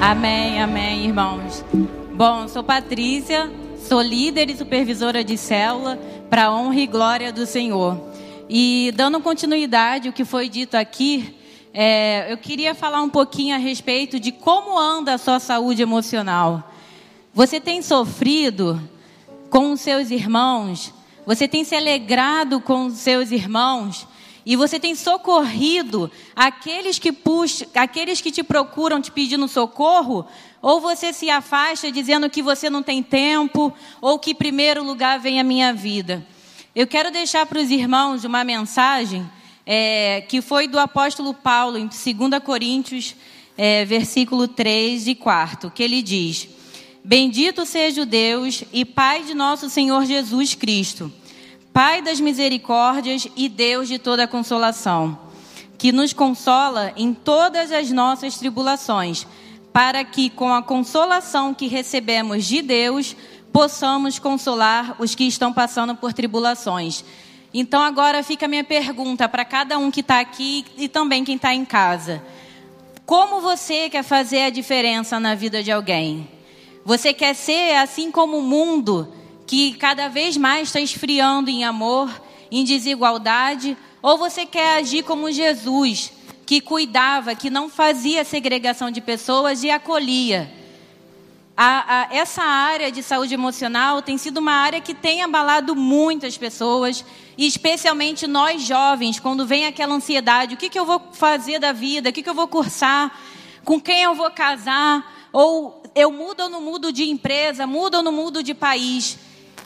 Amém, amém, irmãos. Bom, sou Patrícia, sou líder e supervisora de célula para a honra e glória do Senhor. E dando continuidade ao que foi dito aqui, é, eu queria falar um pouquinho a respeito de como anda a sua saúde emocional. Você tem sofrido com os seus irmãos? Você tem se alegrado com os seus irmãos? E você tem socorrido aqueles que puxam, aqueles que te procuram te pedindo socorro, ou você se afasta dizendo que você não tem tempo, ou que primeiro lugar vem a minha vida. Eu quero deixar para os irmãos uma mensagem é, que foi do apóstolo Paulo, em 2 Coríntios, é, versículo 3 e 4, que ele diz: Bendito seja o Deus e Pai de nosso Senhor Jesus Cristo Pai das misericórdias e Deus de toda consolação, que nos consola em todas as nossas tribulações, para que, com a consolação que recebemos de Deus, possamos consolar os que estão passando por tribulações. Então, agora fica a minha pergunta para cada um que está aqui e também quem está em casa: Como você quer fazer a diferença na vida de alguém? Você quer ser assim como o mundo? Que cada vez mais está esfriando em amor, em desigualdade, ou você quer agir como Jesus, que cuidava, que não fazia segregação de pessoas e acolhia? A, a, essa área de saúde emocional tem sido uma área que tem abalado muitas pessoas, e especialmente nós jovens, quando vem aquela ansiedade: o que, que eu vou fazer da vida? O que, que eu vou cursar? Com quem eu vou casar? Ou eu mudo ou não mudo de empresa? Mudo ou não mudo de país?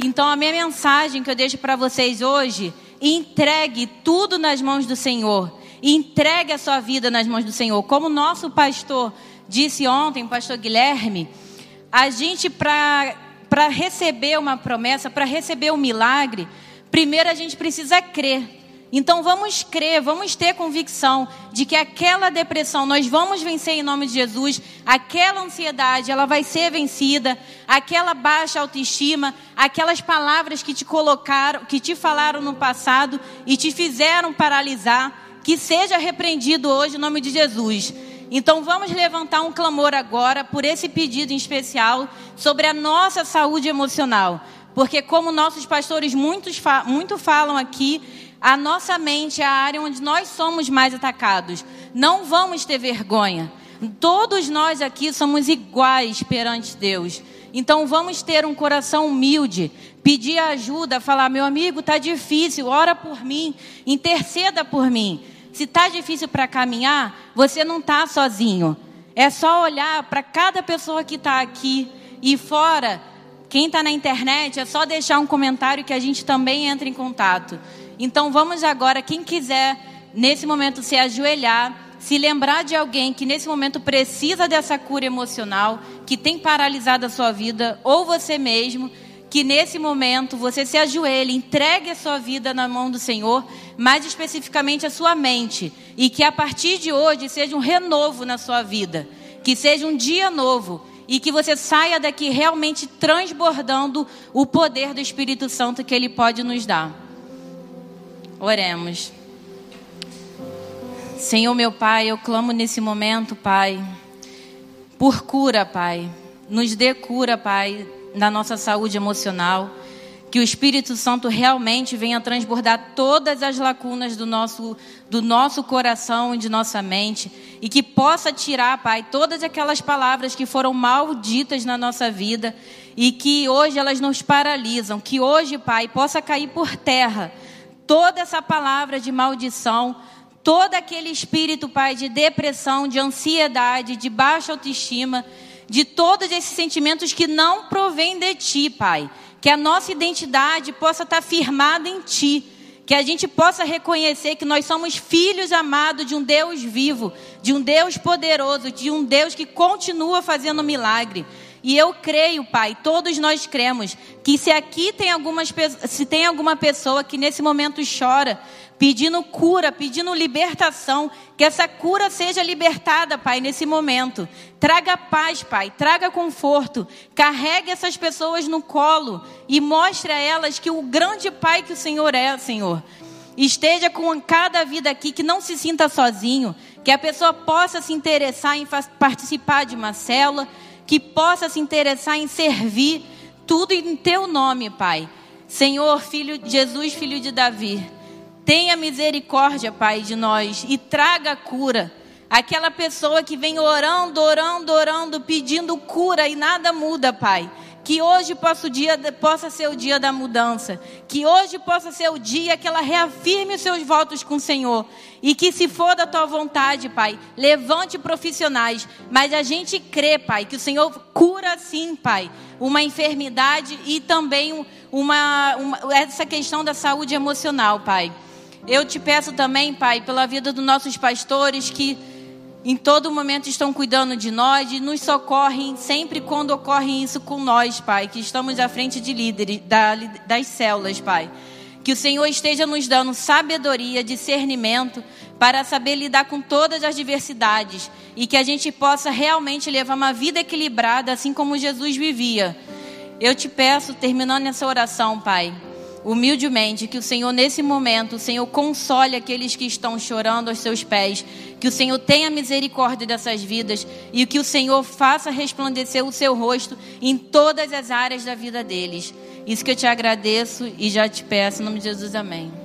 Então, a minha mensagem que eu deixo para vocês hoje: entregue tudo nas mãos do Senhor. Entregue a sua vida nas mãos do Senhor. Como o nosso pastor disse ontem, o pastor Guilherme, a gente, para receber uma promessa, para receber um milagre, primeiro a gente precisa crer. Então vamos crer, vamos ter convicção de que aquela depressão nós vamos vencer em nome de Jesus, aquela ansiedade ela vai ser vencida, aquela baixa autoestima, aquelas palavras que te colocaram, que te falaram no passado e te fizeram paralisar, que seja repreendido hoje em nome de Jesus. Então vamos levantar um clamor agora por esse pedido em especial sobre a nossa saúde emocional. Porque como nossos pastores muitos, muito falam aqui, a nossa mente é a área onde nós somos mais atacados. Não vamos ter vergonha. Todos nós aqui somos iguais perante Deus. Então vamos ter um coração humilde, pedir ajuda, falar: meu amigo, está difícil, ora por mim, interceda por mim. Se está difícil para caminhar, você não está sozinho. É só olhar para cada pessoa que está aqui e fora. Quem está na internet, é só deixar um comentário que a gente também entra em contato. Então vamos agora, quem quiser nesse momento se ajoelhar, se lembrar de alguém que nesse momento precisa dessa cura emocional, que tem paralisado a sua vida, ou você mesmo, que nesse momento você se ajoelhe, entregue a sua vida na mão do Senhor, mais especificamente a sua mente, e que a partir de hoje seja um renovo na sua vida, que seja um dia novo e que você saia daqui realmente transbordando o poder do Espírito Santo que ele pode nos dar. Oremos. Senhor meu Pai, eu clamo nesse momento, Pai, por cura, Pai. Nos dê cura, Pai, na nossa saúde emocional. Que o Espírito Santo realmente venha transbordar todas as lacunas do nosso, do nosso coração e de nossa mente. E que possa tirar, Pai, todas aquelas palavras que foram malditas na nossa vida. E que hoje elas nos paralisam. Que hoje, Pai, possa cair por terra toda essa palavra de maldição, todo aquele espírito, Pai, de depressão, de ansiedade, de baixa autoestima, de todos esses sentimentos que não provêm de Ti, Pai. Que a nossa identidade possa estar firmada em Ti. Que a gente possa reconhecer que nós somos filhos amados de um Deus vivo, de um Deus poderoso, de um Deus que continua fazendo milagre. E eu creio, Pai, todos nós cremos, que se aqui tem algumas se tem alguma pessoa que nesse momento chora, pedindo cura, pedindo libertação, que essa cura seja libertada, Pai, nesse momento. Traga paz, Pai, traga conforto, carregue essas pessoas no colo e mostre a elas que o grande Pai que o Senhor é, Senhor, esteja com cada vida aqui, que não se sinta sozinho, que a pessoa possa se interessar em participar de uma célula, que possa se interessar em servir, tudo em teu nome, Pai. Senhor, filho Jesus, filho de Davi, tenha misericórdia, Pai, de nós e traga cura. Aquela pessoa que vem orando, orando, orando, pedindo cura e nada muda, Pai. Que hoje possa, dia, possa ser o dia da mudança. Que hoje possa ser o dia que ela reafirme os seus votos com o Senhor. E que, se for da tua vontade, Pai, levante profissionais. Mas a gente crê, Pai, que o Senhor cura sim, Pai, uma enfermidade e também uma, uma, essa questão da saúde emocional, Pai. Eu te peço também, Pai, pela vida dos nossos pastores que em todo momento estão cuidando de nós e nos socorrem sempre quando ocorre isso com nós, Pai, que estamos à frente de líderes das células, Pai. Que o Senhor esteja nos dando sabedoria, discernimento para saber lidar com todas as diversidades e que a gente possa realmente levar uma vida equilibrada, assim como Jesus vivia. Eu te peço, terminando essa oração, Pai humildemente, que o Senhor, nesse momento, o Senhor console aqueles que estão chorando aos seus pés, que o Senhor tenha misericórdia dessas vidas e que o Senhor faça resplandecer o seu rosto em todas as áreas da vida deles. Isso que eu te agradeço e já te peço, em nome de Jesus, amém.